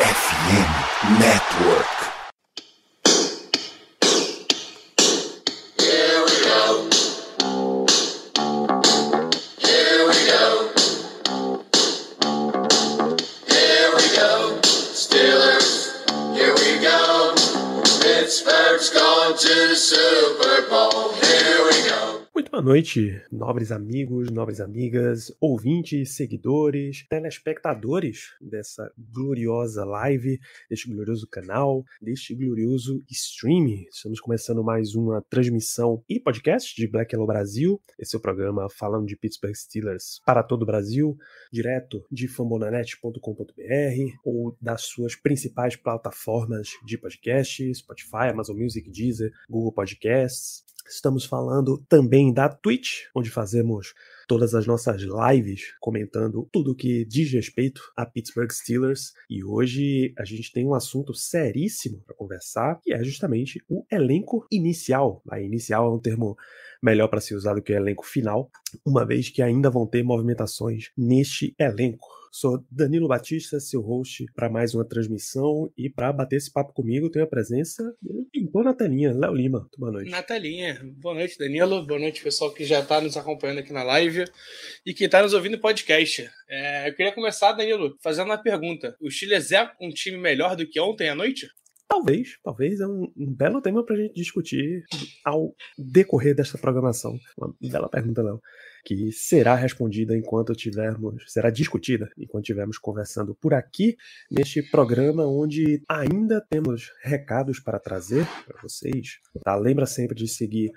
FM Network. Boa noite, nobres amigos, nobres amigas, ouvintes, seguidores, telespectadores dessa gloriosa live, deste glorioso canal, deste glorioso stream. Estamos começando mais uma transmissão e podcast de Black Yellow Brasil. Esse é o programa falando de Pittsburgh Steelers para todo o Brasil, direto de fambonanet.com.br ou das suas principais plataformas de podcast, Spotify, Amazon Music, Deezer, Google Podcasts. Estamos falando também da Twitch, onde fazemos todas as nossas lives comentando tudo que diz respeito a Pittsburgh Steelers. E hoje a gente tem um assunto seríssimo para conversar, que é justamente o elenco inicial. A inicial é um termo melhor para ser usado que o elenco final, uma vez que ainda vão ter movimentações neste elenco. Sou Danilo Batista, seu host para mais uma transmissão e para bater esse papo comigo tenho a presença do pintor na telinha, Léo Lima. Boa noite. Na telinha. Boa noite, Danilo. Boa noite, pessoal que já está nos acompanhando aqui na live e que está nos ouvindo no podcast. É, eu queria começar, Danilo, fazendo uma pergunta. O Steelers é um time melhor do que ontem à noite? Talvez, talvez é um, um belo tema para a gente discutir ao decorrer desta programação. Uma bela pergunta, Léo que será respondida enquanto tivermos, será discutida enquanto estivermos conversando por aqui neste programa onde ainda temos recados para trazer para vocês. Tá? Lembra sempre de seguir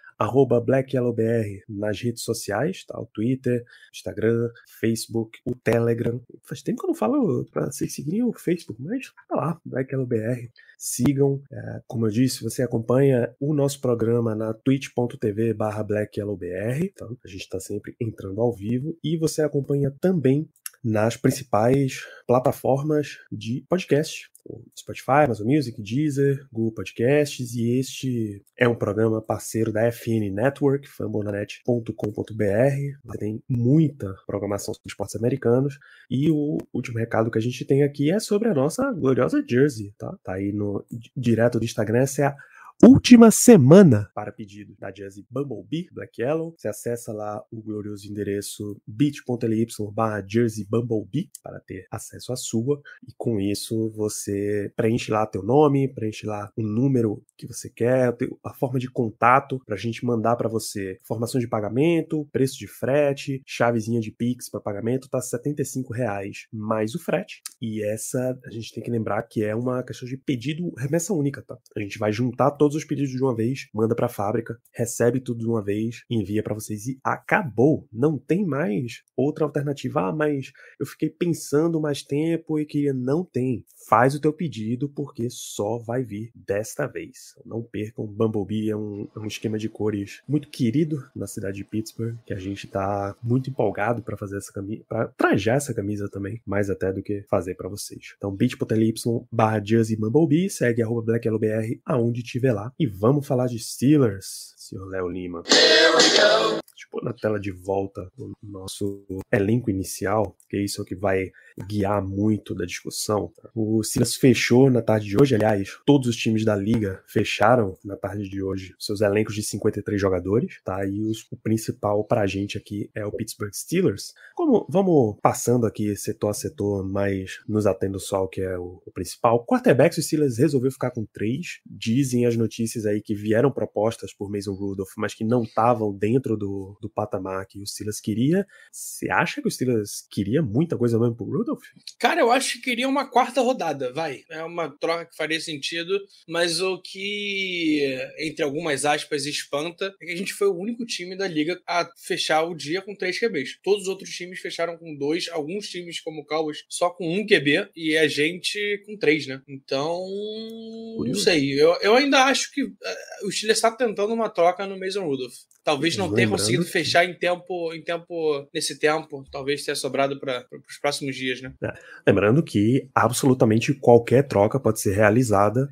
BlackYellowBR nas redes sociais, tá? O Twitter, Instagram, Facebook, o Telegram. Faz tempo que eu não falo para vocês seguirem o Facebook, mas tá lá, BlackYellowBR. Sigam, é, como eu disse, você acompanha o nosso programa na twitch.tv barra BlackYellowBR, tá? A gente está sempre entrando ao vivo e você acompanha também nas principais plataformas de podcast. Spotify, Amazon Music, Deezer, Google Podcasts e este é um programa parceiro da FN Network, fambonanet.com.br. Tem muita programação sobre esportes americanos e o último recado que a gente tem aqui é sobre a nossa gloriosa jersey, tá? Tá aí no direto do Instagram, essa é a última semana para pedido da Jersey Bumblebee Black Yellow. Você acessa lá o glorioso endereço bit.ly barra Jersey Bumblebee para ter acesso à sua e com isso você preenche lá teu nome, preenche lá o número que você quer, a forma de contato para a gente mandar para você informações de pagamento, preço de frete, chavezinha de Pix para pagamento, tá 75 reais mais o frete. E essa a gente tem que lembrar que é uma questão de pedido remessa única, tá? A gente vai juntar todos os pedidos de uma vez, manda para a fábrica, recebe tudo de uma vez, envia para vocês e acabou. Não tem mais outra alternativa. Ah, mas eu fiquei pensando mais tempo e que não tem. Faz o teu pedido porque só vai vir desta vez. Não percam, Bumblebee é um, é um esquema de cores muito querido na cidade de Pittsburgh, que a gente tá muito empolgado para fazer essa camisa, para trajar essa camisa também, mais até do que fazer para vocês. Então, bit.ly barra Bumblebee, segue arroba BlackYellowBR aonde tiver lá. E vamos falar de Steelers, senhor Léo Lima. Eu pôr na tela de volta o nosso elenco inicial, que isso é o que vai guiar muito da discussão. O Steelers fechou na tarde de hoje, aliás, todos os times da liga fecharam na tarde de hoje seus elencos de 53 jogadores, tá? E os, o principal pra gente aqui é o Pittsburgh Steelers. Como vamos passando aqui setor a setor, mas nos atendo só ao que é o, o principal. Quarterbacks, o Steelers resolveu ficar com três. Dizem as notícias aí que vieram propostas por Mason Rudolph, mas que não estavam dentro do, do patamar que o Steelers queria. Você acha que o Steelers queria muita coisa mesmo pro Rudolph? Cara, eu acho que queria uma quarta rodada, vai. É uma troca que faria sentido, mas o que, entre algumas aspas, espanta é que a gente foi o único time da liga a fechar o dia com três QBs. Todos os outros times fecharam com dois, alguns times, como o Cowboys, só com um QB, e a gente com três, né? Então, não Curioso. sei. Eu, eu ainda acho que uh, o Steelers está tentando uma troca no Mason Rudolph. Talvez não tenha conseguido fechar em tempo, em tempo, nesse tempo. Talvez tenha sobrado para os próximos dias, né? Lembrando que absolutamente qualquer troca pode ser realizada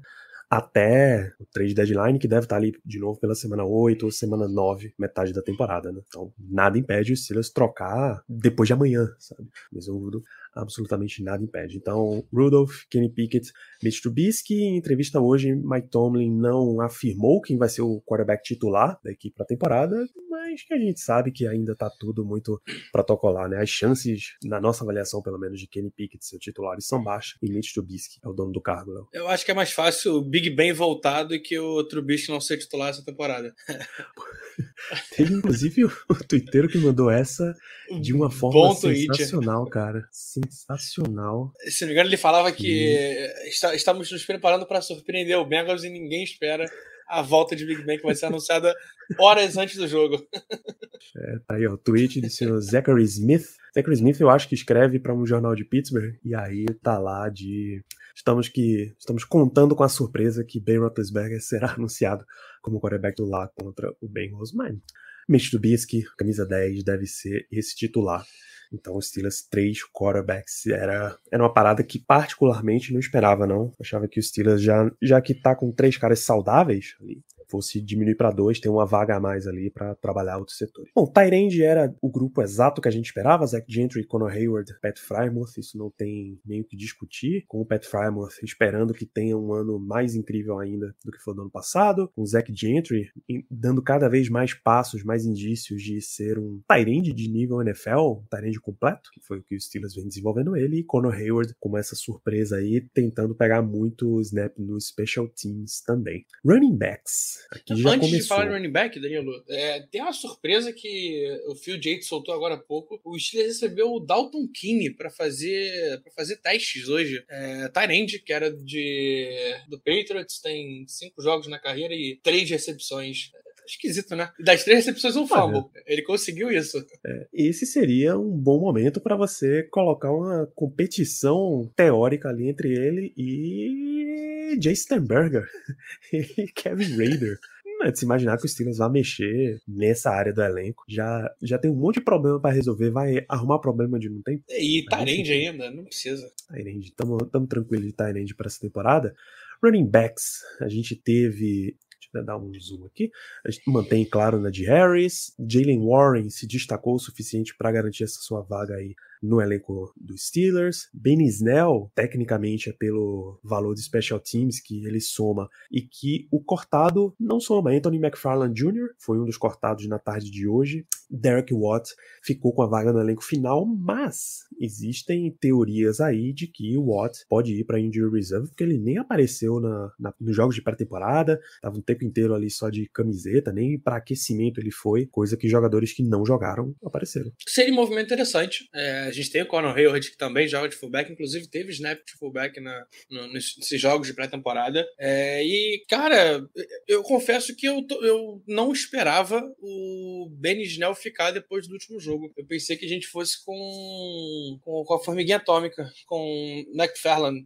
até o trade deadline, que deve estar ali de novo pela semana 8 ou semana 9, metade da temporada, né? Então, nada impede o Steelers trocar depois de amanhã, sabe? Mesmo absolutamente nada impede. Então, Rudolph, Kenny Pickett, Mitch Trubisky, em entrevista hoje, Mike Tomlin não afirmou quem vai ser o quarterback titular da equipe para a temporada, mas que a gente sabe que ainda tá tudo muito protocolar, né? As chances, na nossa avaliação, pelo menos, de Kenny Pickett ser titular são baixas e Mitch Trubisky é o dono do cargo, Léo. Eu acho que é mais fácil o Big Ben voltar do que o Trubisky não ser titular essa temporada. Teve, inclusive, o, Twitter que mandou essa de uma forma Bom sensacional, tweet. cara. Sensacional. Se não me engano, ele falava que está, estamos nos preparando para surpreender o Bengals e ninguém espera a volta de Big Ben que vai ser anunciada horas antes do jogo. É, tá aí, ó, o tweet do senhor Zachary Smith. Zachary Smith, eu acho que escreve para um jornal de Pittsburgh, e aí tá lá de. Estamos que estamos contando com a surpresa que Ben Roethlisberger será anunciado como quarterback do lá contra o Bengals. Mas Mitch Trubisky, camisa 10, deve ser esse titular. Então, os Steelers, três quarterbacks, era, era uma parada que particularmente não esperava, não. Achava que o Steelers, já, já que tá com três caras saudáveis ali, fosse diminuir para dois, ter uma vaga a mais ali para trabalhar outros setores. Bom, Tyrande era o grupo exato que a gente esperava, Zach Gentry, Conor Hayward, Pat Frymouth, isso não tem nem o que discutir, com o Pat Frymouth esperando que tenha um ano mais incrível ainda do que foi no ano passado, com o Zach Gentry dando cada vez mais passos, mais indícios de ser um Tyrande de nível NFL, um Tyrande completo, que foi o que os Steelers vem desenvolvendo ele, e Conor Hayward como essa surpresa aí, tentando pegar muito snap nos special teams também. Running backs, Aqui já Antes de falar de running back, Danilo, é, tem uma surpresa que o Phil Yates soltou agora há pouco. O Steelers recebeu o Dalton King para fazer para fazer testes hoje. É, Tyrande, que era de do Patriots, tem cinco jogos na carreira e três recepções esquisito, né? Das três recepções, um fumble. Ele conseguiu isso. É, esse seria um bom momento para você colocar uma competição teórica ali entre ele e Jay Sternberger e Kevin Raider. É de se imaginar que o Steelers vai mexer nessa área do elenco. Já, já tem um monte de problema para resolver, vai arrumar problema de não tem. E Tyrande ainda, não precisa. Tyrande, tamo tranquilo de Tyrande para essa temporada. Running backs, a gente teve né, dar um zoom aqui. A gente mantém, claro, na de Harris. Jalen Warren se destacou o suficiente para garantir essa sua vaga aí no elenco dos Steelers. Ben Snell, tecnicamente, é pelo valor de special teams que ele soma e que o cortado não soma. Anthony McFarland Jr. foi um dos cortados na tarde de hoje. Derek Watt ficou com a vaga no elenco final, mas existem teorias aí de que o Watt pode ir para injury reserve porque ele nem apareceu na, na nos jogos de pré-temporada, estava o tempo inteiro ali só de camiseta, nem para aquecimento ele foi, coisa que jogadores que não jogaram apareceram. Seria um movimento interessante. É, a gente tem o Conor Hayward que também joga de fullback, inclusive teve snap de fullback na, no, nesses jogos de pré-temporada. É, e, cara, eu confesso que eu, eu não esperava o Ben Snell ficar depois do último jogo. Eu pensei que a gente fosse com, com, com a formiguinha atômica, com McFarland.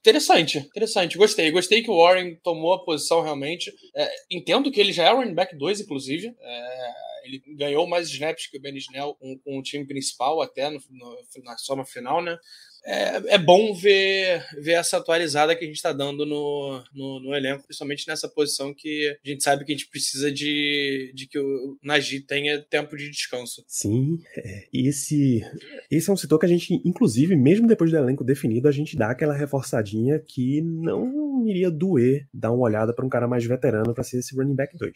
Interessante, interessante. Gostei. Gostei que o Warren tomou a posição realmente. É, entendo que ele já é running back 2, inclusive. É, ele ganhou mais snaps que o Ben Snell com, com o time principal até no, no, na soma final, né? É, é bom ver, ver essa atualizada que a gente está dando no, no, no, elenco, principalmente nessa posição que a gente sabe que a gente precisa de, de que o Nagy tenha tempo de descanso. Sim, é, esse, esse é um setor que a gente, inclusive, mesmo depois do elenco definido, a gente dá aquela reforçadinha que não iria doer dar uma olhada para um cara mais veterano para ser esse running back 2.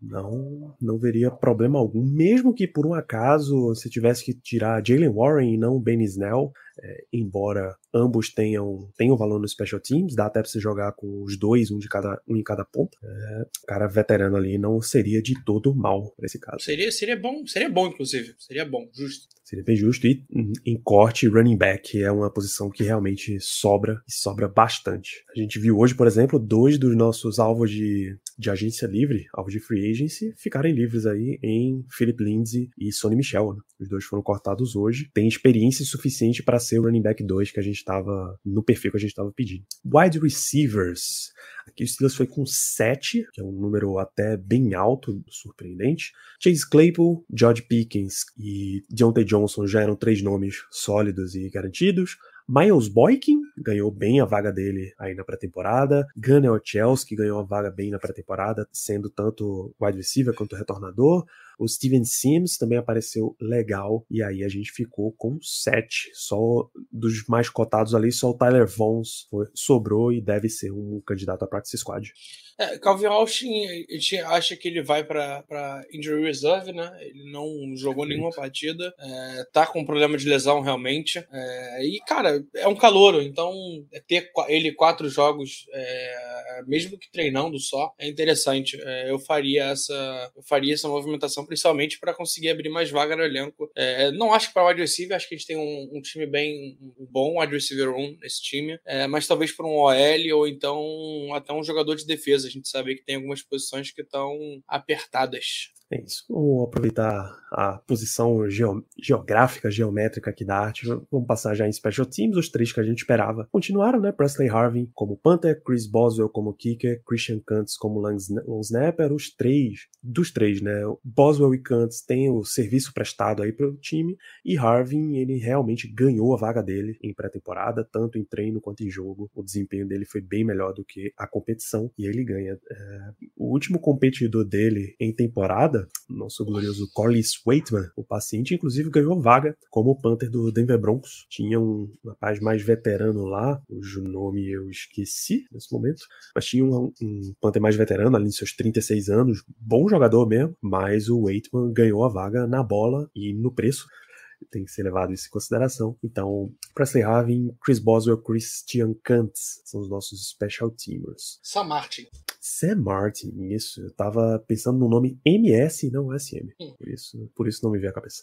Não, não veria problema algum, mesmo que por um acaso você tivesse que tirar Jalen Warren e não Ben Snell, é, embora ambos tenham, tenham valor nos special teams, dá até pra você jogar com os dois, um de cada um em cada ponta. É, cara veterano ali não seria de todo mal nesse caso. Seria, seria bom, seria bom, inclusive. Seria bom, justo. Seria bem justo. E em corte, running back é uma posição que realmente sobra e sobra bastante. A gente viu hoje, por exemplo, dois dos nossos alvos de, de agência livre, alvos de free agency, ficarem livres aí em Philip Lindsay e Sonny Michel. Né? Os dois foram cortados hoje. Tem experiência suficiente para ser o running back 2 que a gente estava no perfil que a gente estava pedindo. Wide receivers. Aqui o Steelers foi com 7, que é um número até bem alto, surpreendente. Chase Claypool, George Pickens e Deontay Johnson já eram três nomes sólidos e garantidos. Miles Boykin ganhou bem a vaga dele aí na pré-temporada. Gunnar Chelsea ganhou a vaga bem na pré-temporada, sendo tanto wide receiver quanto retornador. O Steven Sims também apareceu legal. E aí a gente ficou com sete. Só dos mais cotados ali, só o Tyler Vons sobrou e deve ser um candidato a practice squad. É, Calvin Austin, a gente acha que ele vai para injury reserve, né? Ele não jogou nenhuma partida, é, tá com problema de lesão realmente. É, e, cara, é um calouro, então é ter ele quatro jogos, é, mesmo que treinando só, é interessante. É, eu faria essa, eu faria essa movimentação principalmente para conseguir abrir mais vaga no elenco. não acho que para o wide receiver, acho que a gente tem um, um time bem um bom wide receiver room nesse time, mas talvez para um OL ou então até um jogador de defesa. A gente sabe que tem algumas posições que estão apertadas. É isso. Vamos aproveitar a posição geo geográfica, geométrica aqui da arte. Vamos passar já em Special Teams, os três que a gente esperava. Continuaram, né? Presley Harvin como Panther, Chris Boswell como Kicker, Christian Kuntz como long snapper. Os três, dos três, né? Boswell e Kuntz têm o serviço prestado aí para o time. E Harvin, ele realmente ganhou a vaga dele em pré-temporada, tanto em treino quanto em jogo. O desempenho dele foi bem melhor do que a competição e ele ganha. É... O último competidor dele em temporada nosso glorioso Corliss Waitman, o paciente, inclusive ganhou vaga como Panther do Denver Broncos. Tinha um rapaz mais veterano lá, cujo nome eu esqueci nesse momento, mas tinha um, um Panther mais veterano, ali nos seus 36 anos, bom jogador mesmo, mas o Waitman ganhou a vaga na bola e no preço tem que ser levado isso em consideração. Então, Presley Harvin, Chris Boswell, Christian Kantz são os nossos special teamers. Sam Martin. Sam Martin, isso. Eu tava pensando no nome MS não SM. Hum. Por isso, por isso não me veio à cabeça.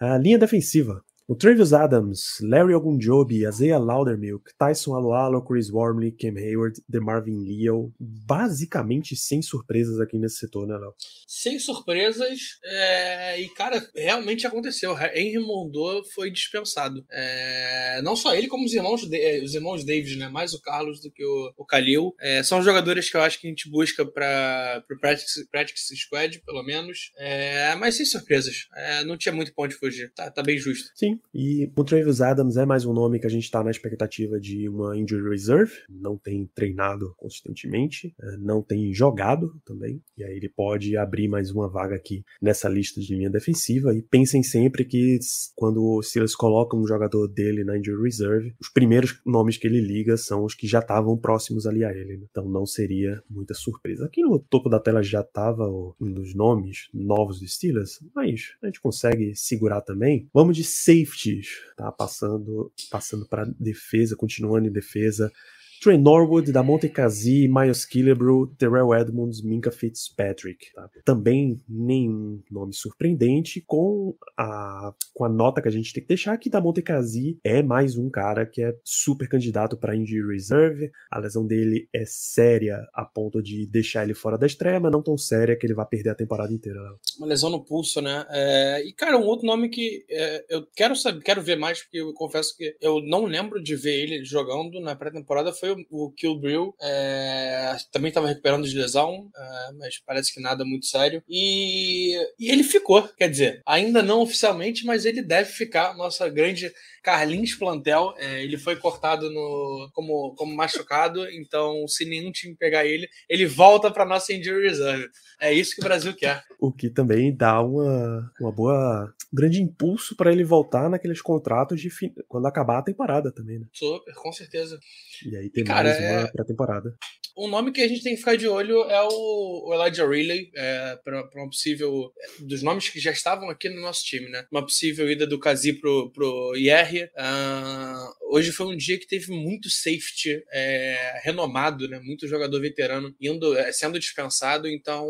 A linha defensiva. O Travis Adams, Larry Ogunjobi, Isaiah Loudermilk, Tyson Alualo, Chris Wormley, Cam Hayward, DeMarvin Leo, basicamente sem surpresas aqui nesse setor, né, Léo? Sem surpresas, é... e cara, realmente aconteceu. Henry Mondor foi dispensado. É... Não só ele, como os irmãos, de... É, os irmãos Davis, né? Mais o Carlos do que o, o Khalil. É... São jogadores que eu acho que a gente busca para o Practice... Practice Squad, pelo menos. É, mas sem surpresas. É, não tinha muito ponto de fugir. Tá, tá bem justo. Sim, e o Travis Adams é mais um nome que a gente está na expectativa de uma injury reserve. Não tem treinado consistentemente, é, não tem jogado também. E aí ele pode abrir mais uma vaga aqui nessa lista de linha defensiva. E pensem sempre que quando o Steelers colocam um jogador dele na injury reserve, os primeiros nomes que ele liga são os que já estavam próximos ali a ele. Né? Então não seria muita surpresa. Aqui no topo da tela já estava um dos nomes novos do Steelers, mas a gente consegue segurar também. Vamos de safe safeties, tá? Passando, passando para defesa, continuando em defesa. Trey Norwood, da Montecasi, Miles Killebrew, Terrell Edmonds, Minka Fitzpatrick. Tá? Também nenhum nome surpreendente com a, com a nota que a gente tem que deixar que da Montecasi é mais um cara que é super candidato para injury reserve. A lesão dele é séria a ponto de deixar ele fora da estreia, mas não tão séria que ele vai perder a temporada inteira. Uma lesão no pulso, né? É... E cara, um outro nome que é, eu quero saber, quero ver mais porque eu confesso que eu não lembro de ver ele jogando na pré-temporada foi o Kill Bill é, também estava recuperando de lesão, é, mas parece que nada muito sério. E, e, ele ficou, quer dizer, ainda não oficialmente, mas ele deve ficar. Nossa grande Carlinhos Plantel, é, ele foi cortado no, como, como machucado, então se nenhum time pegar ele, ele volta para nossa injury reserve. É isso que o Brasil quer. O que também dá uma, uma boa grande impulso para ele voltar naqueles contratos de quando acabar a temporada também, né? Super, com certeza. E aí tem Cara, mais uma é... pré-temporada. Um nome que a gente tem que ficar de olho é o, Elijah Riley, é, para uma possível. Dos nomes que já estavam aqui no nosso time, né? Uma possível ida do Kazi pro, pro IR. Uh, hoje foi um dia que teve muito safety é, renomado, né? Muito jogador veterano indo, é, sendo dispensado, então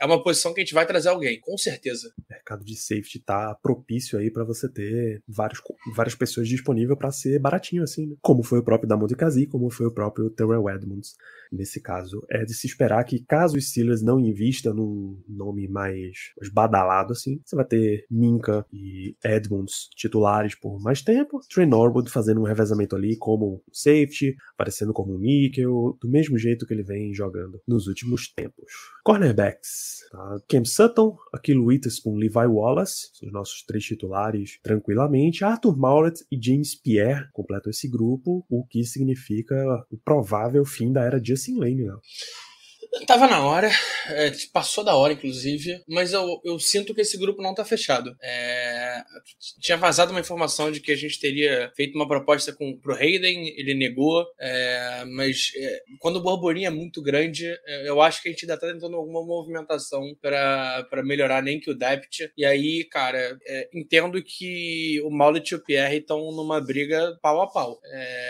é uma posição que a gente vai trazer alguém, com certeza. O mercado de safety tá propício aí para você ter vários, várias pessoas disponíveis para ser baratinho assim, né? Como foi o próprio Damon Kazi, como foi o próprio Terrell Edmonds nesse caso. É de se esperar que, caso o Steelers não invista num nome mais, badalado assim, você vai ter Minka e Edmonds titulares por mais tempo Trey Norwood fazendo um revezamento ali como safety, aparecendo como um níquel, do mesmo jeito que ele vem jogando nos últimos tempos. Cornerbacks, tá? Cam Sutton, Aquilo Witherspoon, Levi Wallace, os nossos três titulares tranquilamente, Arthur Mauret e James Pierre completam esse grupo, o que significa o provável fim da era Justin Lane, né? Tava na hora, é, passou da hora, inclusive, mas eu, eu sinto que esse grupo não tá fechado. É, tinha vazado uma informação de que a gente teria feito uma proposta com, pro Hayden, ele negou, é, mas é, quando o burburinho é muito grande, é, eu acho que a gente ainda tá tentando alguma movimentação para melhorar nem que o depth. E aí, cara, é, entendo que o Maulet e o Pierre estão numa briga pau a pau.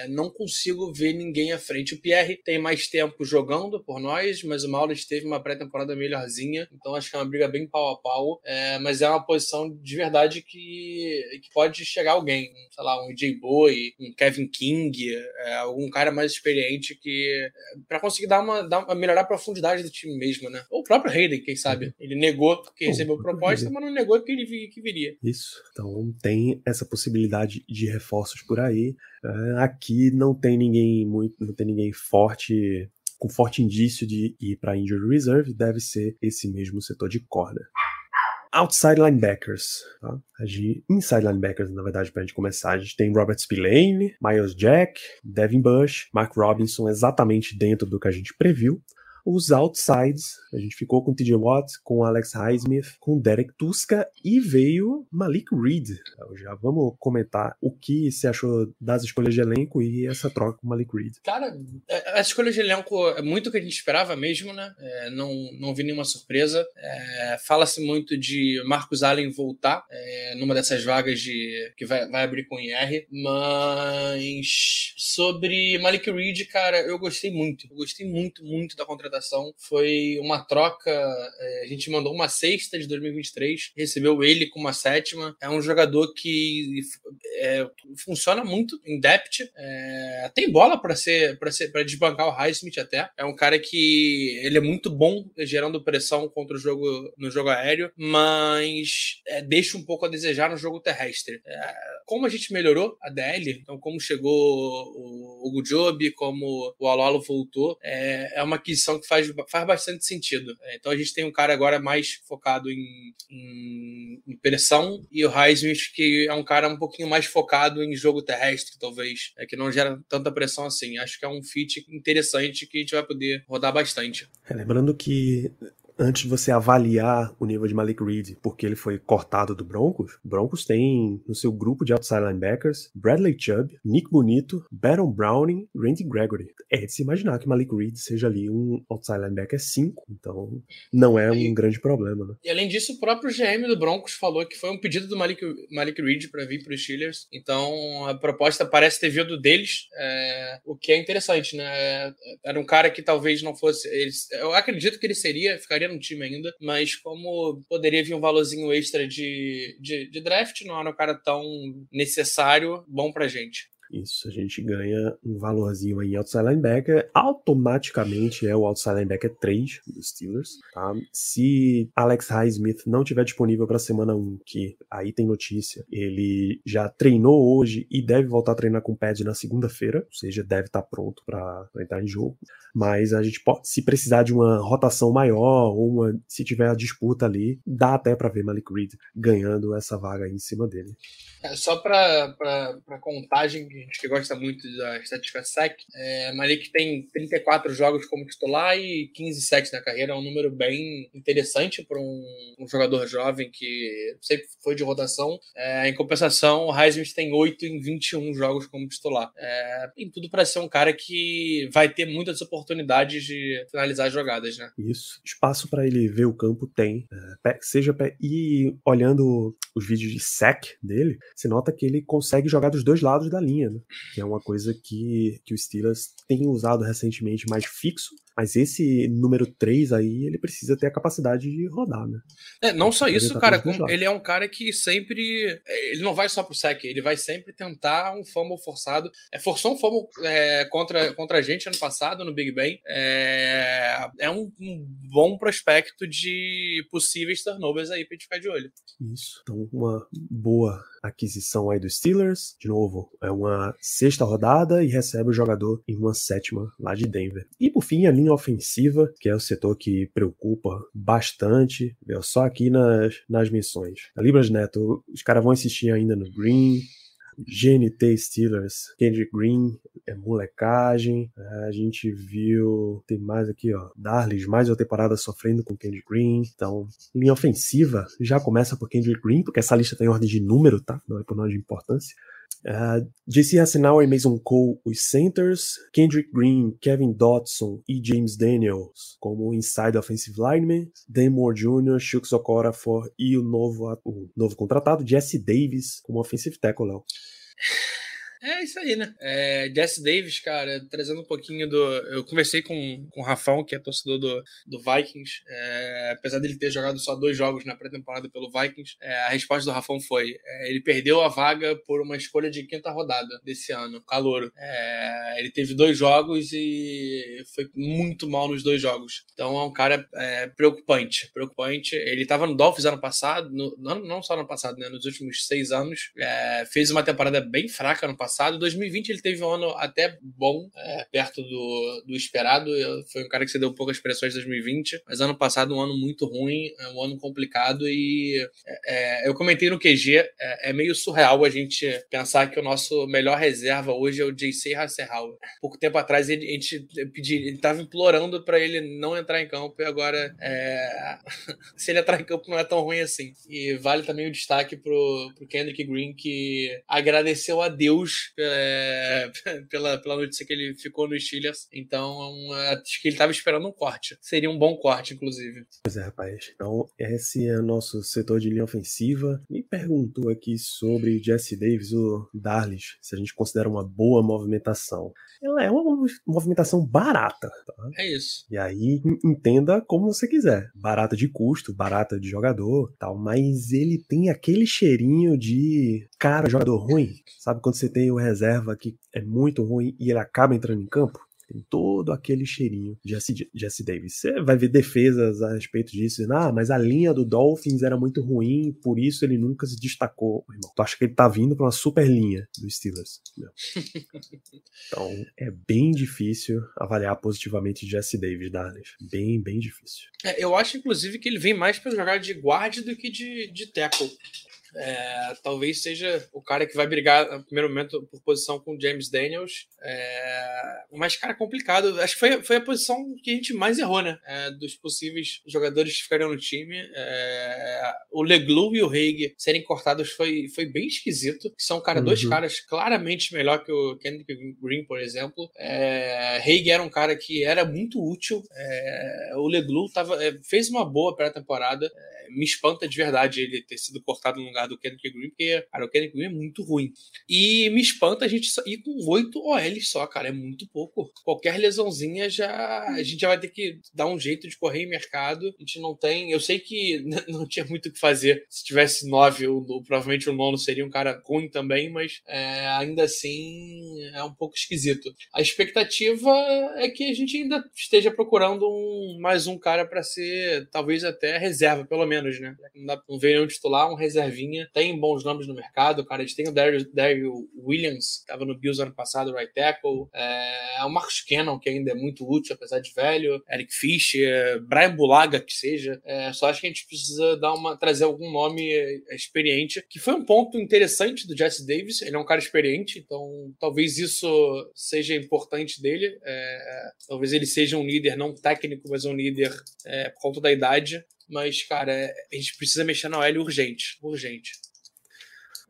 não consigo ver ninguém à frente. O Pierre tem mais tempo jogando por nós, mas o Maulers teve uma pré-temporada melhorzinha, então acho que é uma briga bem pau a pau, é, mas é uma posição de verdade que, que pode chegar alguém, sei lá, um J. Boy, um Kevin King, é, algum cara mais experiente que para conseguir dar uma, dar uma, melhorar a profundidade do time mesmo, né? Ou o próprio Hayden, quem sabe? Uhum. Ele negou que recebeu proposta, mas não negou que ele que viria. Isso. Então tem essa possibilidade de reforços por aí. Uh, aqui não tem ninguém muito, não tem ninguém forte com forte indício de ir para injury reserve, deve ser esse mesmo setor de corda. Outside linebackers, tá? inside linebackers, na verdade, pra gente começar, a gente tem Robert Spillane, Miles Jack, Devin Bush, Mark Robinson exatamente dentro do que a gente previu. Os outsides, a gente ficou com TJ Watt, com Alex Highsmith, com Derek Tuska e veio Malik Reed. Então, já vamos comentar o que você achou das escolhas de elenco e essa troca com Malik Reed. Cara, é, as escolhas de elenco é muito o que a gente esperava mesmo, né? É, não, não vi nenhuma surpresa. É, Fala-se muito de Marcus Allen voltar é, numa dessas vagas de que vai, vai abrir com IR, mas sobre Malik Reed, cara, eu gostei muito. Eu gostei muito, muito da contratação contratação foi uma troca. É, a gente mandou uma sexta de 2023, recebeu ele com uma sétima. É um jogador que é, funciona muito em depth, é, tem bola para ser para ser para desbancar o Highsmith até. É um cara que ele é muito bom gerando pressão contra o jogo no jogo aéreo, mas é, deixa um pouco a desejar no jogo terrestre. É, como a gente melhorou a DL, então como chegou o Hugo Job, como o Alolo voltou, é, é uma aquisição que faz, faz bastante sentido. É, então a gente tem um cara agora mais focado em, em, em pressão e o Highsmith que é um cara um pouquinho mais focado em jogo terrestre, talvez, é, que não gera tanta pressão assim. Acho que é um fit interessante que a gente vai poder rodar bastante. É, lembrando que antes de você avaliar o nível de Malik Reed, porque ele foi cortado do Broncos, Broncos tem no seu grupo de outside linebackers Bradley Chubb, Nick Bonito, Baron Browning, Randy Gregory. É de se imaginar que Malik Reed seja ali um outside linebacker 5, então não é um e, grande problema, né? E além disso, o próprio GM do Broncos falou que foi um pedido do Malik, Malik Reed para vir para os Steelers, então a proposta parece ter vindo deles, é, o que é interessante, né? Era um cara que talvez não fosse. Eles, eu acredito que ele seria, ficaria no time ainda, mas como poderia vir um valorzinho extra de, de, de draft, não era um cara tão necessário, bom pra gente. Isso, a gente ganha um valorzinho aí em outside linebacker, automaticamente é o outside linebacker 3 dos Steelers, tá? Se Alex Highsmith não tiver disponível para semana 1, que aí tem notícia, ele já treinou hoje e deve voltar a treinar com o pad na segunda-feira, ou seja, deve estar tá pronto para entrar em jogo. Mas a gente pode, se precisar de uma rotação maior ou uma, se tiver a disputa ali, dá até para ver Malik Reed ganhando essa vaga aí em cima dele. É, só para contagem gente que gosta muito da estatística SEC, é, Malik tem 34 jogos como titular e 15 sets na carreira, é um número bem interessante para um, um, jogador jovem que sempre foi de rotação. É, em compensação, o Highsmith tem 8 em 21 jogos como titular. É, tem tudo para ser um cara que vai ter muitas oportunidades de finalizar jogadas, né? Isso. Espaço para ele ver o campo tem. É, seja e olhando os vídeos de sec dele, você nota que ele consegue jogar dos dois lados da linha, né? que é uma coisa que, que o Steelers tem usado recentemente mais fixo Mas esse número 3 aí, ele precisa ter a capacidade de rodar, né? É, não só isso, cara, ele é um cara que sempre. Ele não vai só pro sec, ele vai sempre tentar um fumble forçado. É, forçou um fumble é, contra, contra a gente ano passado no Big Ben. É, é um, um bom prospecto de possíveis turnovers aí pra gente ficar de olho. Isso. Então, uma boa aquisição aí dos Steelers. De novo, é uma sexta rodada e recebe o jogador em uma sétima lá de Denver. E por fim, a linha ofensiva, que é o setor que preocupa bastante. Viu? Só aqui nas, nas missões. A Libras Neto, os caras vão insistir ainda no Green, GNT Steelers, Kendrick Green, é molecagem. É, a gente viu, tem mais aqui, ó, Darlis, mais uma temporada sofrendo com Kendrick Green. Então, linha ofensiva já começa por Kendrick Green, porque essa lista tem ordem de número, tá? Não é por nome de importância. Uh, JC Hassenauer e Mason Cole, os centers, Kendrick Green, Kevin Dodson e James Daniels como inside offensive lineman, Dan Moore Jr., Shooks Okorafor e o novo, o novo contratado, Jesse Davis como offensive tackle, Léo. É isso aí, né? É, Jesse Davis, cara, trazendo um pouquinho do. Eu conversei com, com o Rafão, que é torcedor do, do Vikings. É, apesar dele ter jogado só dois jogos na pré-temporada pelo Vikings, é, a resposta do Rafão foi: é, ele perdeu a vaga por uma escolha de quinta rodada desse ano, calouro. É, ele teve dois jogos e foi muito mal nos dois jogos. Então é um cara é, preocupante. Preocupante. Ele estava no Dolphins ano passado, no, não, não só no passado, né? Nos últimos seis anos. fez uma temporada bem fraca no passado passado. 2020 ele teve um ano até bom, é, perto do, do esperado. Foi um cara que cedeu poucas pressões em 2020, mas ano passado um ano muito ruim, é um ano complicado e é, é eu comentei no QG, é, é, meio surreal a gente pensar que o nosso melhor reserva hoje é o JC Hasselhauer. Pouco tempo atrás ele, a gente pediu, ele estava implorando para ele não entrar em campo e agora se ele entrar em campo não é tão ruim assim. E vale também o destaque pro, pro Kendrick Green que agradeceu a Deus é, pela, pela notícia que ele ficou no Steelers. Então, é acho que ele estava esperando um corte. Seria um bom corte, inclusive. Pois é, rapaz. Então, esse é o nosso setor de linha ofensiva. Me perguntou aqui sobre Jesse Davis, o Darlis, se a gente considera uma boa movimentação. Ela é uma movimentação barata. Tá? É isso. E aí, entenda como você quiser. Barata de custo, barata de jogador, tal. Mas ele tem aquele cheirinho de cara, jogador ruim. Sabe quando você tem o reserva que é muito ruim e ele acaba entrando em campo? Tem todo aquele cheirinho de Jesse, Jesse Davis. Você vai ver defesas a respeito disso. Dizendo, ah, mas a linha do Dolphins era muito ruim, por isso ele nunca se destacou. Irmão, tu acha que ele tá vindo pra uma super linha do Steelers? então, é bem difícil avaliar positivamente Jesse Davis, Darles. Bem, bem difícil. É, eu acho, inclusive, que ele vem mais para jogar de guard do que de, de tackle. É, talvez seja o cara que vai brigar no primeiro momento por posição com o James Daniels. É, mas, cara, complicado. Acho que foi, foi a posição que a gente mais errou, né? É, dos possíveis jogadores que ficariam no time. É, o Leglu e o Haig serem cortados foi, foi bem esquisito. São, cara, uhum. dois caras claramente melhor que o Kendrick Green, por exemplo. É, Haig era um cara que era muito útil. É, o Leglu tava, é, fez uma boa pré-temporada. Me espanta de verdade ele ter sido cortado no lugar do Kendrick Green, porque, cara, o Kendrick Green é muito ruim. E me espanta a gente ir com oito OLs só, cara, é muito pouco. Qualquer lesãozinha já. A gente já vai ter que dar um jeito de correr em mercado. A gente não tem. Eu sei que não tinha muito o que fazer. Se tivesse nove, o, provavelmente o nono seria um cara ruim também, mas é, ainda assim é um pouco esquisito. A expectativa é que a gente ainda esteja procurando um, mais um cara para ser, talvez até reserva, pelo menos né? Não, dá, não veio nenhum titular, um reservinha. Tem bons nomes no mercado, cara. Eles têm o Daryl Williams, que estava no Bills ano passado, right tackle. É, o Marcus Cannon, que ainda é muito útil, apesar de velho. Eric Fischer, Brian Bulaga, que seja. É, só acho que a gente precisa dar uma, trazer algum nome é, experiente, que foi um ponto interessante do Jesse Davis. Ele é um cara experiente, então talvez isso seja importante dele. É, talvez ele seja um líder não técnico, mas um líder é, por conta da idade. Mas, cara, é, a gente precisa mexer na OL urgente. Urgente.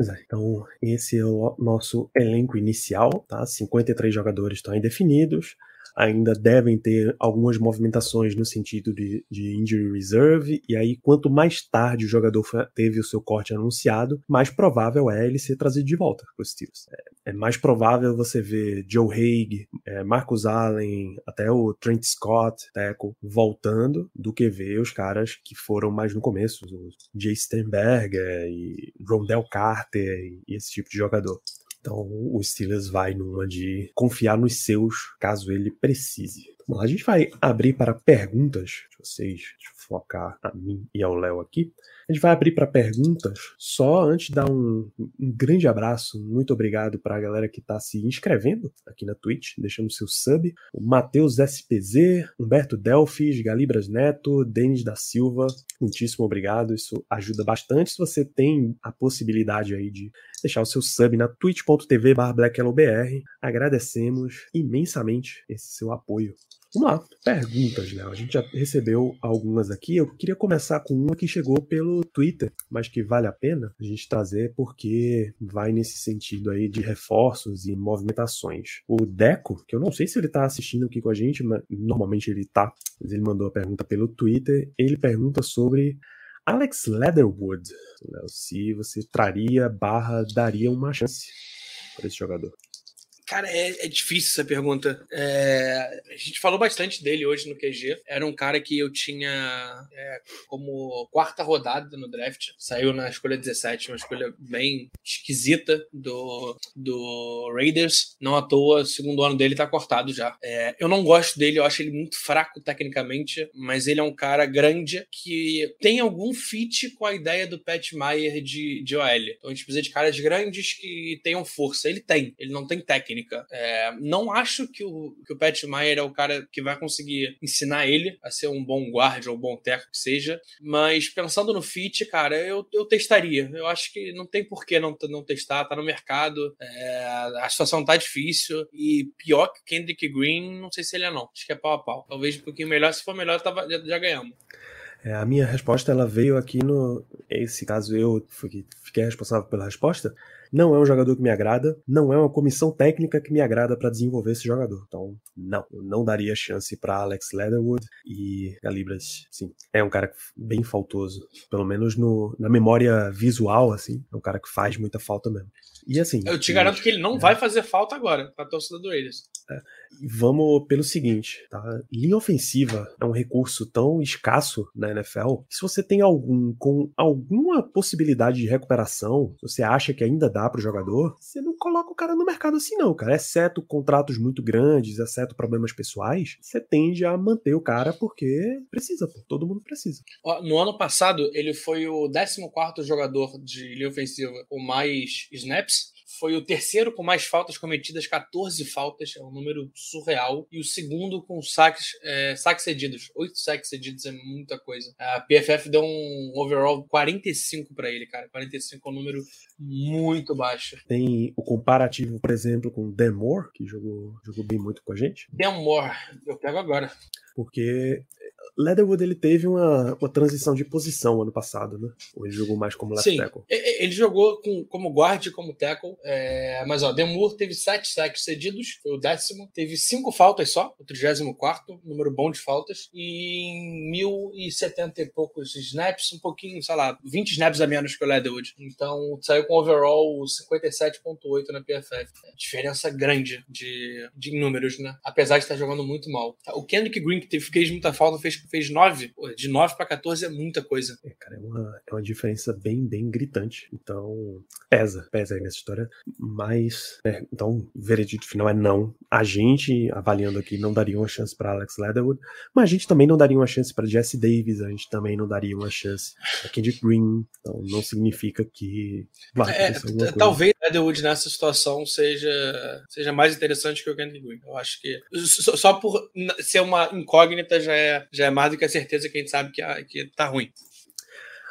É, então, esse é o nosso elenco inicial, tá? 53 jogadores estão indefinidos. Ainda devem ter algumas movimentações no sentido de, de injury reserve, e aí quanto mais tarde o jogador teve o seu corte anunciado, mais provável é ele ser trazido de volta para os Steelers. É, é, mais provável você ver Joe Haig, é, Marcus Allen, até o Trent Scott, Teco, voltando, do que ver os caras que foram mais no começo, o Jay Sternberger e Rondell Carter e, e esse tipo de jogador. Então o Steelers vai numa de confiar nos seus caso ele precise. Bom, a gente vai abrir para perguntas de vocês. Deixa eu focar a mim e ao Léo aqui. A gente vai abrir para perguntas. Só antes de dar um, um grande abraço, muito obrigado para a galera que está se inscrevendo aqui na Twitch, deixando seu sub. O Matheus SPZ, Humberto Delfis, Galibras Neto, Denis da Silva, muitíssimo obrigado. Isso ajuda bastante se você tem a possibilidade aí de deixar o seu sub na twitch.tv blacklobr. Agradecemos imensamente esse seu apoio. Vamos lá, perguntas, Léo. A gente já recebeu algumas aqui. Eu queria começar com uma que chegou pelo Twitter, mas que vale a pena a gente trazer porque vai nesse sentido aí de reforços e movimentações. O Deco, que eu não sei se ele tá assistindo aqui com a gente, mas normalmente ele tá, mas ele mandou a pergunta pelo Twitter. Ele pergunta sobre Alex Leatherwood, Léo, se você traria barra daria uma chance para esse jogador. Cara, é, é, difícil essa pergunta. É, a gente falou bastante dele hoje no QG. Era um cara que eu tinha é, como quarta rodada no draft. Saiu na escolha 17, uma escolha bem esquisita do, do Raiders. Não à toa, o segundo ano dele tá cortado já. É, eu não gosto dele, eu acho ele muito fraco tecnicamente, mas ele é um cara grande que tem algum fit com a ideia do Pat Meyer de, de OL. Então a gente precisa de caras grandes que tenham força. Ele tem, ele não tem técnica técnica. É, não acho que o, que o Pat Meyer é o cara que vai conseguir ensinar ele a ser um bom guarda ou um bom técnico que seja, mas pensando no fit, cara, eu, eu testaria. Eu acho que não tem por que não, não testar, tá no mercado, é, a situação tá difícil e pior que Kendrick Green, não sei se ele é não. Acho que é pau a pau. Talvez um pouquinho melhor, se for melhor, tava, já, já ganhamos. É, a minha resposta ela veio aqui no. Esse caso eu fiquei responsável pela resposta. Não é um jogador que me agrada, não é uma comissão técnica que me agrada para desenvolver esse jogador. Então, não, eu não daria chance para Alex Leatherwood e Galibras, sim, é um cara bem faltoso, pelo menos no, na memória visual, assim, é um cara que faz muita falta mesmo. E assim. Eu te garanto que ele não é. vai fazer falta agora pra torcida do Raiders. É. Vamos pelo seguinte, tá? Linha ofensiva é um recurso tão escasso na NFL que se você tem algum com alguma possibilidade de recuperação, se você acha que ainda dá pro jogador, você não coloca o cara no mercado assim não, cara. Exceto contratos muito grandes, exceto problemas pessoais, você tende a manter o cara porque precisa, pô. Todo mundo precisa. No ano passado, ele foi o 14º jogador de linha ofensiva com mais snaps foi o terceiro com mais faltas cometidas, 14 faltas, é um número surreal. E o segundo com saques, é, saques cedidos. Oito saques cedidos é muita coisa. A PFF deu um overall 45 para ele, cara. 45 é um número muito baixo. Tem o comparativo, por exemplo, com Dan Moore, que jogou, jogou bem muito com a gente. Dan Moore, eu pego agora. Porque Leatherwood ele teve uma, uma transição de posição ano passado, né? Ou ele jogou mais como left Sim, tackle? Ele jogou com, como guard e como tackle. É, mas ó, Demur teve sete sacks cedidos, foi o décimo. Teve cinco faltas só, o 34, número bom de faltas. E em 1070 e poucos snaps, um pouquinho, sei lá, 20 snaps a menos que o Leatherwood. Então saiu com overall 57,8 na PFF. É, diferença grande de, de números, né? Apesar de estar jogando muito mal. O Kendrick Green, que fez muita falta, fez fez 9. De 9 para 14 é muita coisa. É, cara, é uma, é uma diferença bem, bem gritante. Então, pesa, pesa aí nessa história. Mas, é, então, veredito final é não. A gente, avaliando aqui, não daria uma chance para Alex Leatherwood, mas a gente também não daria uma chance para Jesse Davis, a gente também não daria uma chance para Kendrick Green. Então, não significa que. é, talvez Leatherwood nessa situação seja, seja mais interessante que o Kendrick Green. Eu acho que só, só por ser uma incógnita já é, já é mais do que a certeza que a gente sabe que, que tá ruim.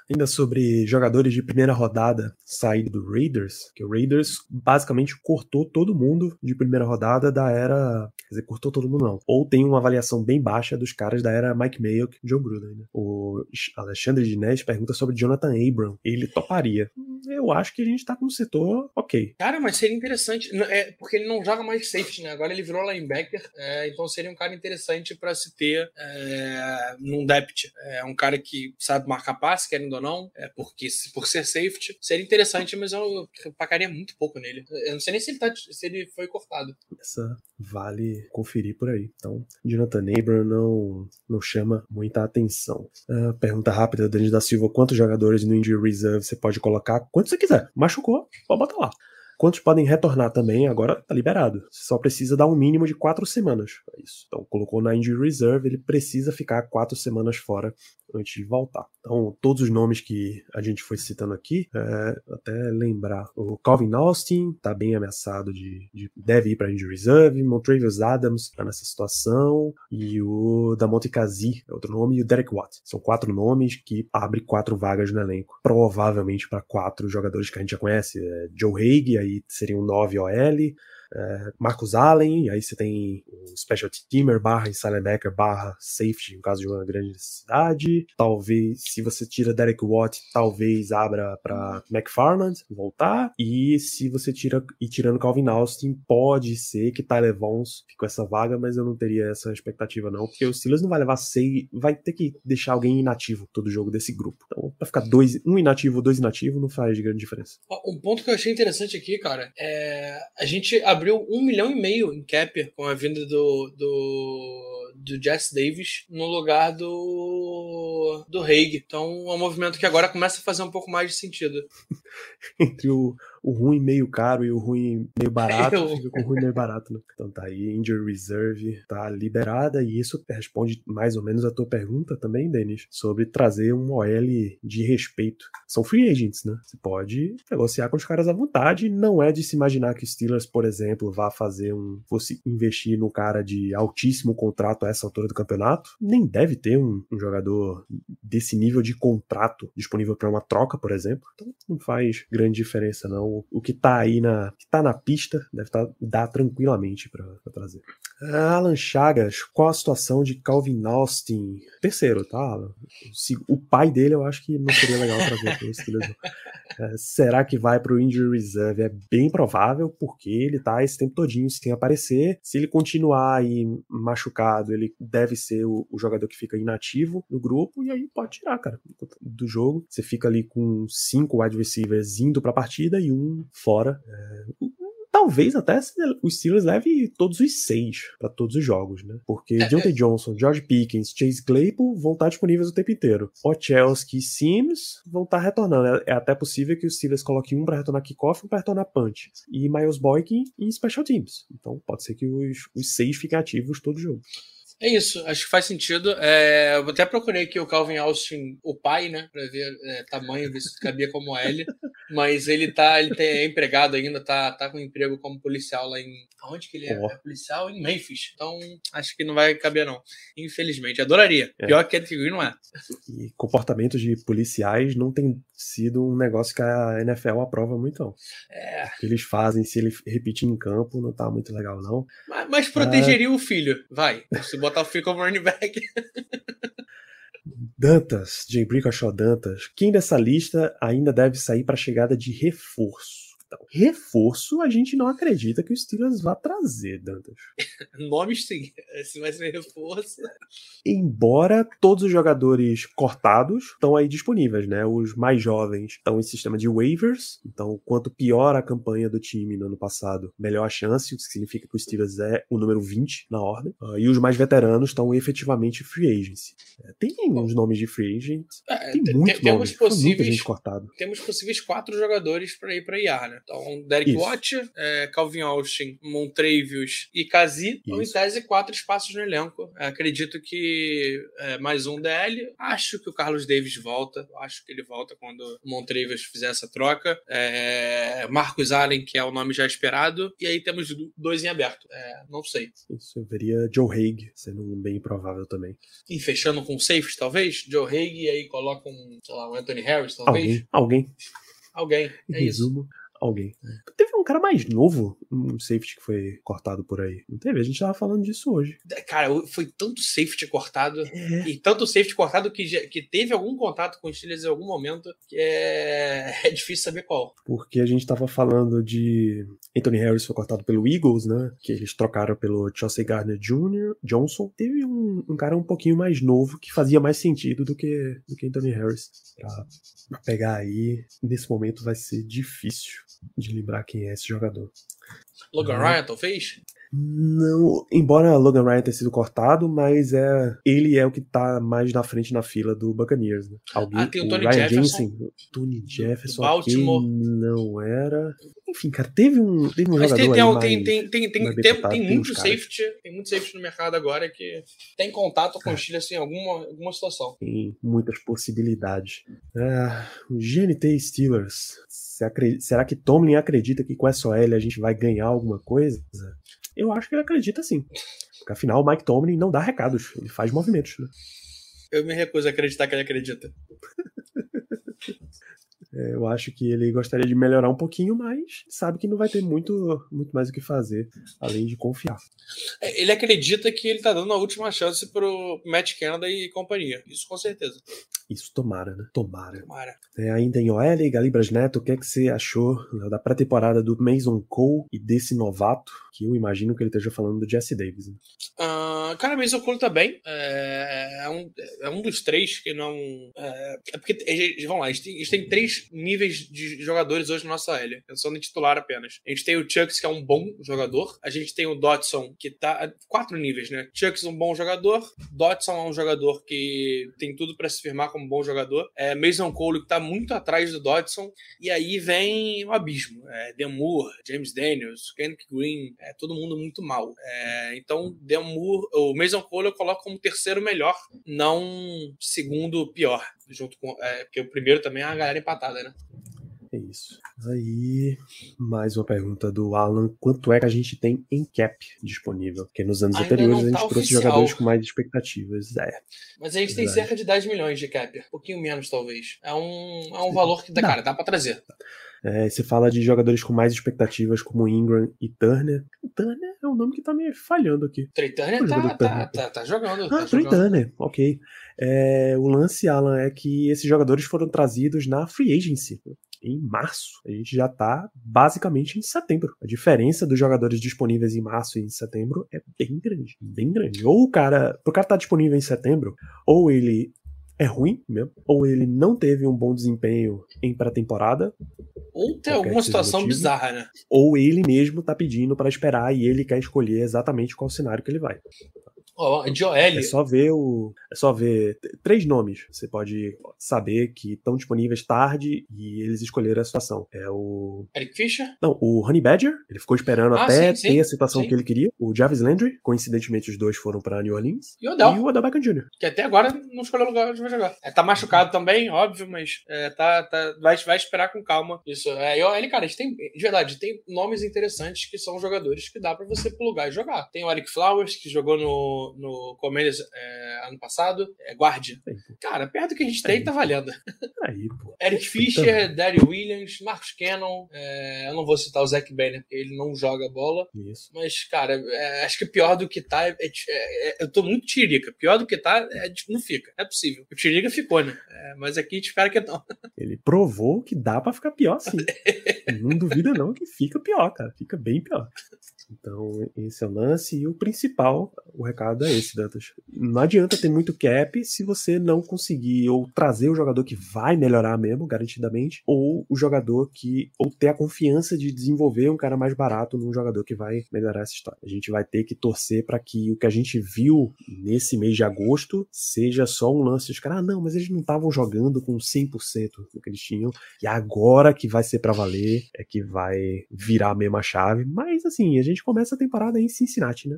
Ainda sobre jogadores de primeira rodada saído do Raiders, que o Raiders basicamente cortou todo mundo de primeira rodada da era. Quer dizer, cortou todo mundo não. Ou tem uma avaliação bem baixa dos caras da era Mike Mayock e John Gruden. Né? O Alexandre Dinés pergunta sobre Jonathan Abram. Ele toparia. Eu acho que a gente tá com um setor ok. Cara, mas seria interessante. É, porque ele não joga mais safety, né? Agora ele virou linebacker. É, então seria um cara interessante para se ter é, num depth. É um cara que sabe marcar passe, querendo ou não. É, porque por ser safety, seria interessante, mas eu, pagaria muito pouco nele. Eu não sei nem se ele, tá, se ele foi cortado. Essa vale conferir por aí. Então, Jonathan Abram não, não chama muita atenção. Uh, pergunta rápida, Denis da Silva: quantos jogadores no Injury Reserve você pode colocar? Quanto você quiser. Machucou, pode botar lá. Quantos podem retornar também, agora tá liberado. Você só precisa dar um mínimo de quatro semanas. É isso. Então, colocou na Injury Reserve, ele precisa ficar quatro semanas fora antes de voltar. Então, todos os nomes que a gente foi citando aqui, é, até lembrar, o Calvin Austin tá bem ameaçado de, de deve ir para injury reserve, Montravius Adams tá nessa situação. E o Damonte Kazi é outro nome. E o Derek Watt. São quatro nomes que abrem quatro vagas no elenco, provavelmente para quatro jogadores que a gente já conhece, é Joe Haig, aí seriam nove OL, é, Marcus Allen, aí você tem o Special Teamer barra Inside barra Safety, no caso de uma grande necessidade. Talvez, se você tira Derek Watt, talvez abra para McFarland voltar. E se você tira e tirando Calvin Austin, pode ser que Tyler Vons fique com essa vaga, mas eu não teria essa expectativa não, porque o Steelers não vai levar seis, vai ter que deixar alguém inativo todo jogo desse grupo. Então, pra ficar dois, um inativo, dois inativos, não faz grande diferença. Um ponto que eu achei interessante aqui, cara, é a gente um milhão e meio em cap com a vinda do, do, do Jess Davis no lugar do, do Haig. Então é um movimento que agora começa a fazer um pouco mais de sentido. Entre o, o ruim meio caro e o ruim meio barato, eu... fica com o ruim meio barato, né? Então tá aí, Injury Reserve tá liberada e isso responde mais ou menos a tua pergunta também, Denis, sobre trazer um OL de respeito. São free agents, né? Você pode negociar com os caras à vontade, não é de se imaginar que o Steelers, por exemplo, vá fazer um, fosse investir no cara de altíssimo contrato a essa altura do campeonato, nem deve ter um, um jogador desse nível de contrato disponível para uma troca, por exemplo. Então não faz grande diferença não o, que tá aí na, que tá na pista deve tá, dar tranquilamente para trazer. Alan Chagas, qual a situação de Calvin Austin? Terceiro, tá? O pai dele eu acho que não seria legal trazer para os Steelers. É, será que vai para o injury reserve? É bem provável, porque ele tá esse tempo todinho sem aparecer. Se ele continuar aí machucado, ele deve ser o, o jogador que fica inativo no grupo e aí pode tirar, cara, do jogo. Você fica ali com cinco wide receivers indo para a partida e um fora. É, talvez até o Steelers leve todos os seis para todos os jogos, né? Porque é, Deontay é. Johnson, George Pickens, Chase Claypool vão estar disponíveis o tempo inteiro. Ochelski e Sims vão estar retornando. É, é, até possível que o Steelers coloque um para retornar kickoff e um para retornar punch. E Miles Boykin em special teams. Então pode ser que os, os seis fiquem ativos todo jogo. É isso, acho que faz sentido. É, eu até procurei aqui o Calvin Austin, o pai, né, pra ver é, tamanho, ver se cabia como L. Mas ele tá, ele tem, é empregado ainda, tá, tá com emprego como policial lá em. Onde que ele é? Oh. é policial em Memphis. Então, acho que não vai caber, não. Infelizmente. Adoraria. É. Pior que Ed Green não é. E comportamentos de policiais não tem sido um negócio que a NFL aprova muito, não. É. O que eles fazem, se ele repetir em campo, não tá muito legal, não. Mas, mas protegeria o filho, vai. Se botar o filho como running back. Dantas, Jay Brickashaw Dantas, quem dessa lista ainda deve sair para a chegada de reforço? Então, reforço a gente não acredita que o Steelers vá trazer, Dantas. Nomes sim, se vai ser reforço. Embora todos os jogadores cortados estão aí disponíveis, né? Os mais jovens estão em sistema de waivers, então quanto pior a campanha do time no ano passado, melhor a chance, o que significa que o Steelers é o número 20 na ordem. Uh, e os mais veteranos estão efetivamente free agency. É, tem uns nomes de free agent, é, tem, muito tem, temos possíveis, muita gente cortado. Temos possíveis quatro jogadores para ir para IAR, né? Né? Então, Derek Isso. Watt, é, Calvin Austin, Montrevious e Kazi. Então, em tese, quatro espaços no elenco. É, acredito que é, mais um DL. Acho que o Carlos Davis volta. Acho que ele volta quando o Montrevious fizer essa troca. É, Marcos Allen, que é o nome já esperado. E aí temos dois em aberto. É, não sei. Isso, eu veria Joe Haig sendo um bem provável também. E fechando com safes, talvez? Joe Haig e aí coloca um, sei lá, um Anthony Harris, talvez? Alguém, alguém, Alguém. É isso. Alguém. Teve um cara mais novo, um safety que foi cortado por aí. Não teve? A gente tava falando disso hoje. Cara, foi tanto safety cortado. É. E tanto safety cortado que, que teve algum contato com os Steelers em algum momento que é, é difícil saber qual. Porque a gente tava falando de Anthony Harris foi cortado pelo Eagles, né? Que eles trocaram pelo Chelsea Gardner Jr., Johnson. Teve um, um cara um pouquinho mais novo que fazia mais sentido do que, do que Anthony Harris. Pra, pra pegar aí, nesse momento vai ser difícil de lembrar quem é esse jogador. Logan Uhum. Ryan, talvez? Não, embora Logan Ryan tenha sido cortado, mas é ele é o que tá mais na frente na fila do Buccaneers, né? Alguém, Ah, tem o Tony Ryan Jefferson. Jensen, Tony Jefferson, Baltimore. não era. Enfim, cara, teve um, teve um Mas jogador tem, mais- tem, tem, tem, tem, tem tem muito safety, tem muito safety no mercado agora que tem contato com os Steelers em alguma, alguma situação. tem muitas possibilidades. Ah, o GNT Steelers. Será que Tomlin acredita que com essa OL a gente vai ganhar alguma coisa? Eu acho que ele acredita sim. Porque afinal, o Mike Tomlin não dá recados, ele faz movimentos. Né? Eu me recuso a acreditar que ele acredita. É, Eu acho que ele gostaria de melhorar um pouquinho, mas sabe que não vai ter muito, muito mais o que fazer, além de confiar. É, Ele acredita que ele tá dando a última chance pro Matt Canada e companhia. Isso com certeza. Isso tomara, né? Tomara. Tomara. É, ainda em OL, Galibras Neto, o que, é que você achou da pré-temporada do Mason Cole e desse novato? Que eu imagino que ele esteja falando do Jesse Davis. Né? Ah, cara, Mason Cole tá bem. É, é um, é um dos três que não. É, é porque, vamos lá, a gente, tem, a gente tem três níveis de jogadores hoje na nossa L, pensando em titular apenas. A gente tem o Chucks, que é um bom jogador. A gente tem o Dodson, que tá. Quatro níveis, né? Chucks, um bom jogador. Dodson é um jogador que tem tudo pra se firmar como bom jogador. É, Mason Cole, que tá muito atrás do Dodson. E aí vem o abismo. É, Demur, James Daniels, Kenneth Green, é todo mundo muito mal. É, então, Demur, o Mason Cole eu coloco como terceiro melhor, não segundo pior. Junto com. É, porque o primeiro também é a galera empatada, né? É isso. Aí, mais uma pergunta do Alan. Quanto é que a gente tem em cap disponível? Porque nos anos Ainda anteriores não a tá gente trouxe oficial. jogadores com mais expectativas. É. Mas a gente tem Verdade. cerca de 10 milhões de cap. Um pouquinho menos, talvez. É um, é um valor que, dá, Dá. cara, dá pra trazer. É, você fala de jogadores com mais expectativas como Ingram e Turner. Turner é um nome que tá me falhando aqui. Trey Turner tá, tá, Turner. tá, tá jogando. Ah, tá Trey jogando. Turner, ok. É, o lance, Alan, é que esses jogadores foram trazidos na free agency em março. A gente já tá basicamente em setembro. A diferença dos jogadores disponíveis em março e em setembro é bem grande, bem grande. Ou o cara, pro cara estar disponível em setembro, ou ele é ruim mesmo, ou ele não teve um bom desempenho em pré-temporada, Ou tem alguma o situação motivo. bizarra, né? ou ele mesmo tá pedindo pra esperar e ele quer escolher exatamente qual cenário que ele vai. De OL, É só ver o. É só ver três nomes. Você pode saber que estão disponíveis tarde e eles escolheram a situação. É o. Eric Fischer, Não, o Honey Badger. Ele ficou esperando Ah, até sim, sim, ter a situação sim. que ele queria. O Jarvis Landry. Coincidentemente, os dois foram pra New Orleans. e o Odell. E o Odell Beckham Jr. Que até agora não escolheu lugar onde vai jogar. É, tá machucado também, óbvio, mas é, tá, tá, vai, vai esperar com calma. Isso. É, e ele, cara, a gente tem, de verdade, tem nomes interessantes que são jogadores que dá pra você plugar e jogar. Tem o Eric Flowers, que jogou no, no Commanders é, ano passado, é guardia. Cara, perto do que a gente tem, tá valendo. Aí, pô. Eric Fischer, Daddy Williams, Marcus Cannon, é, eu não vou citar o Zach Banner, porque ele não joga bola. Isso. Mas, cara, é, acho que pior do que tá. é- é- é- eu tô muito tirica. Pior do que tá, é, não fica. É possível. O tirica ficou, né? Mas aqui a gente espera que não. Ele provou que dá pra ficar pior sim. não duvida não que fica pior, cara. Fica bem pior. Então, esse é o lance. E o principal, o recado é esse, Dantas. não adianta ter muito cap se você não conseguir ou trazer o jogador que vai melhorar mesmo, garantidamente, ou o jogador que. ou ter a confiança de desenvolver um cara mais barato num jogador que vai melhorar essa história. A gente vai ter que torcer para que o que a gente viu nesse mês de agosto seja só um lance dos caras, ah, não, mas eles não estavam jogando com 100% do que eles tinham, e agora que vai ser para valer, é que vai virar a mesma chave. Mas assim, a gente começa a temporada em Cincinnati, né?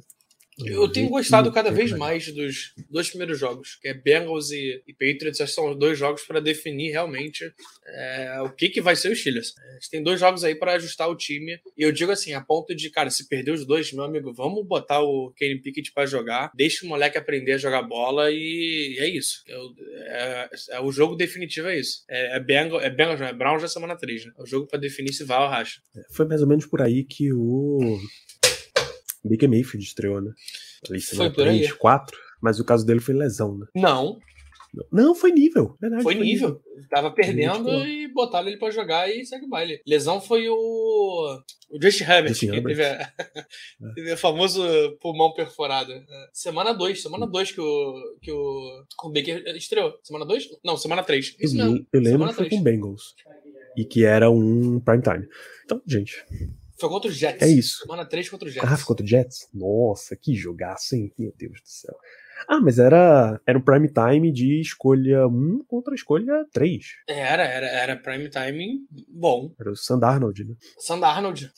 Eu tenho gostado cada vez mais dos dois primeiros jogos, que é Bengals e, e Patriots. Acho que são os dois jogos para definir realmente é, o que, que vai ser o Steelers. A gente tem dois jogos aí para ajustar o time. E eu digo assim, a ponto de, cara, se perder os dois, meu amigo, vamos botar o Kenny Pickett para jogar, deixa o moleque aprender a jogar bola e é isso. É, é, é o jogo definitivo, é isso. É, é Bengals, é Bengals, não, é Brown já semana 3, né? É o jogo para definir se vai ou racha. Foi mais ou menos por aí que o Baker Mayfield estreou, né? Ali, foi por aí. 4, mas o caso dele foi lesão, né? Não. Não, foi nível. Verdade, foi, foi nível. nível. Tava perdendo e botaram ele pra jogar e segue o baile. Lesão foi o. O Justin Herbert, que teve, a... teve o famoso pulmão perforado. Semana 2, semana 2 que o, que o, o Baker estreou. Semana 2? Não, semana 3. Isso mesmo. Eu lembro que foi com o Bengals. E que era um prime time. Então, gente, foi contra os Jets. É isso. Semana 3 contra os Jets. Ah, foi contra os Jets? Nossa, que jogaço, hein? Meu Deus do céu. Ah, mas era, era o prime time de escolha 1 contra escolha 3. Era, era, era prime time bom. Era o Sandarnold, né? Sandarnold.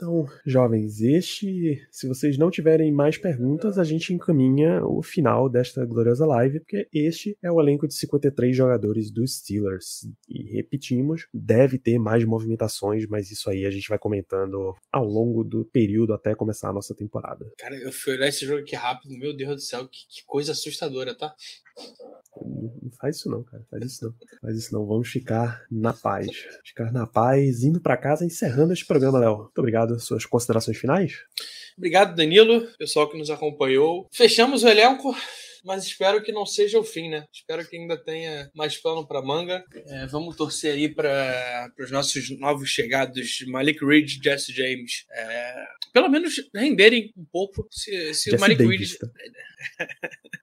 Então, jovens, este, se vocês não tiverem mais perguntas, a gente encaminha o final desta gloriosa live, porque este é o elenco de 53 jogadores dos Steelers. E repetimos, deve ter mais movimentações, mas isso aí a gente vai comentando ao longo do período até começar a nossa temporada. Cara, eu fui olhar esse jogo aqui rápido, meu Deus do céu, que, que coisa assustadora, tá? Não faz isso não, cara. Faz isso não. Faz isso não. Vamos ficar na paz. Ficar na paz, indo para casa, encerrando este programa, Léo. Muito obrigado. Suas considerações finais? Obrigado, Danilo, pessoal que nos acompanhou. Fechamos o elenco mas espero que não seja o fim, né? Espero que ainda tenha mais plano para manga. É, vamos torcer aí para os nossos novos chegados, Malik Reed e Jesse James. É, pelo menos renderem um pouco se, se o Malik Reed. Tá?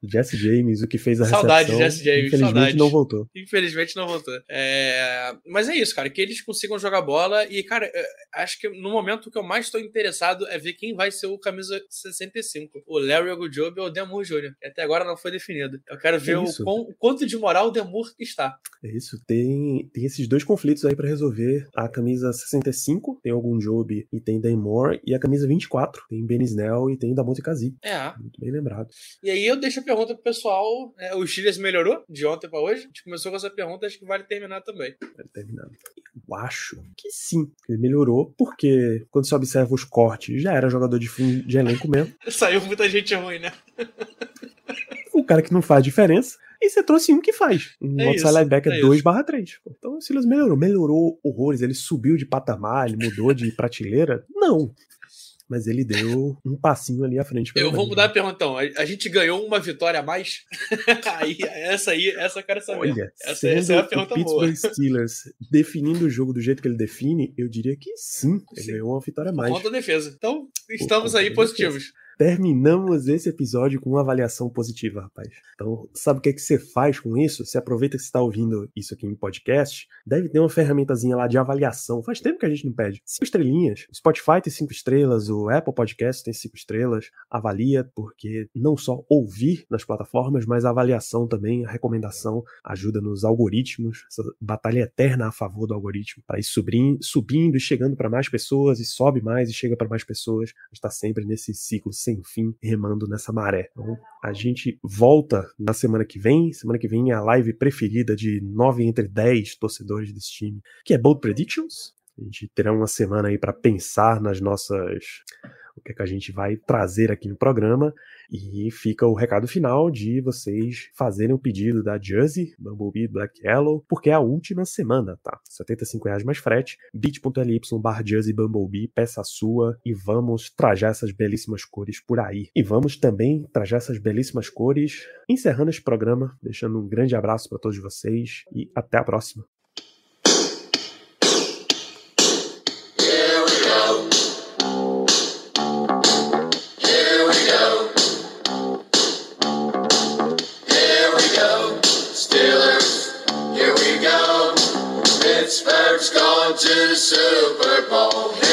Jesse James, o que fez a Saudade, recepção, Jesse James. Infelizmente saudade. não voltou. Infelizmente não voltou. É, mas é isso, cara. Que eles consigam jogar bola. E, cara, acho que no momento que eu mais estou interessado é ver quem vai ser o camisa 65. O Larry Ogunjobi ou o Demur Jr. Até agora não foi definido. Eu quero ver é o, quão, o, quanto de moral o Demur está. É isso. Tem, tem esses dois conflitos aí para resolver. A camisa 65 tem algum Job e tem Dan Moore. E a camisa 24 tem Ben Snell e tem Damonte Kazi. É. Muito bem lembrado. E aí eu deixo a pergunta pro pessoal. É, o Chiles melhorou de ontem para hoje? A gente começou com essa pergunta, acho que vale terminar também. Vale terminar. Eu acho que sim. Ele melhorou, porque quando você observa os cortes, já era jogador de fim de elenco mesmo. Saiu muita gente ruim, né? o cara que não faz diferença. E você trouxe um que faz. Um é outside linebacker é 2/3. Então o Silas melhorou. Melhorou horrores. Ele subiu de patamar, ele mudou de prateleira? Não mas ele deu um passinho ali à frente. Eu vou mudar a pergunta então. A, gente ganhou uma vitória a mais? aí, essa aí, essa eu quero saber. Olha, essa, essa é a pergunta o Pittsburgh boa. Steelers definindo o jogo do jeito que ele define, eu diria que sim. Ele sim. ganhou uma vitória a mais. Contra a defesa. Então, estamos aí positivos. Defesa terminamos esse episódio com uma avaliação positiva, rapaz. Então, sabe o que, é que você faz com isso? Você aproveita que você está ouvindo isso aqui em podcast, deve ter uma ferramentazinha lá de avaliação. Faz tempo que a gente não pede. Cinco estrelinhas. O Spotify tem cinco estrelas, o Apple Podcast tem cinco estrelas. Avalia, porque não só ouvir nas plataformas, mas a avaliação também, a recomendação ajuda nos algoritmos, essa batalha eterna a favor do algoritmo, para ir subindo, subindo e chegando para mais pessoas, e sobe mais e chega para mais pessoas. A gente está sempre nesse ciclo sem fim remando nessa maré. Então, a gente volta na semana que vem. Semana que vem é a live preferida de 9 entre 10 torcedores desse time, que é Bold Predictions. A gente terá uma semana aí para pensar nas nossas o que, é que a gente vai trazer aqui no programa. E fica o recado final de vocês fazerem o pedido da Jersey, Bumblebee Black Yellow, porque é a última semana, tá? 75 reais mais frete, bit.ly barra Jersey Bumblebee, peça sua e vamos trajar essas belíssimas cores por aí. E vamos também trajar essas belíssimas cores, encerrando este programa, deixando um grande abraço para todos vocês e até a próxima. Super Bowl.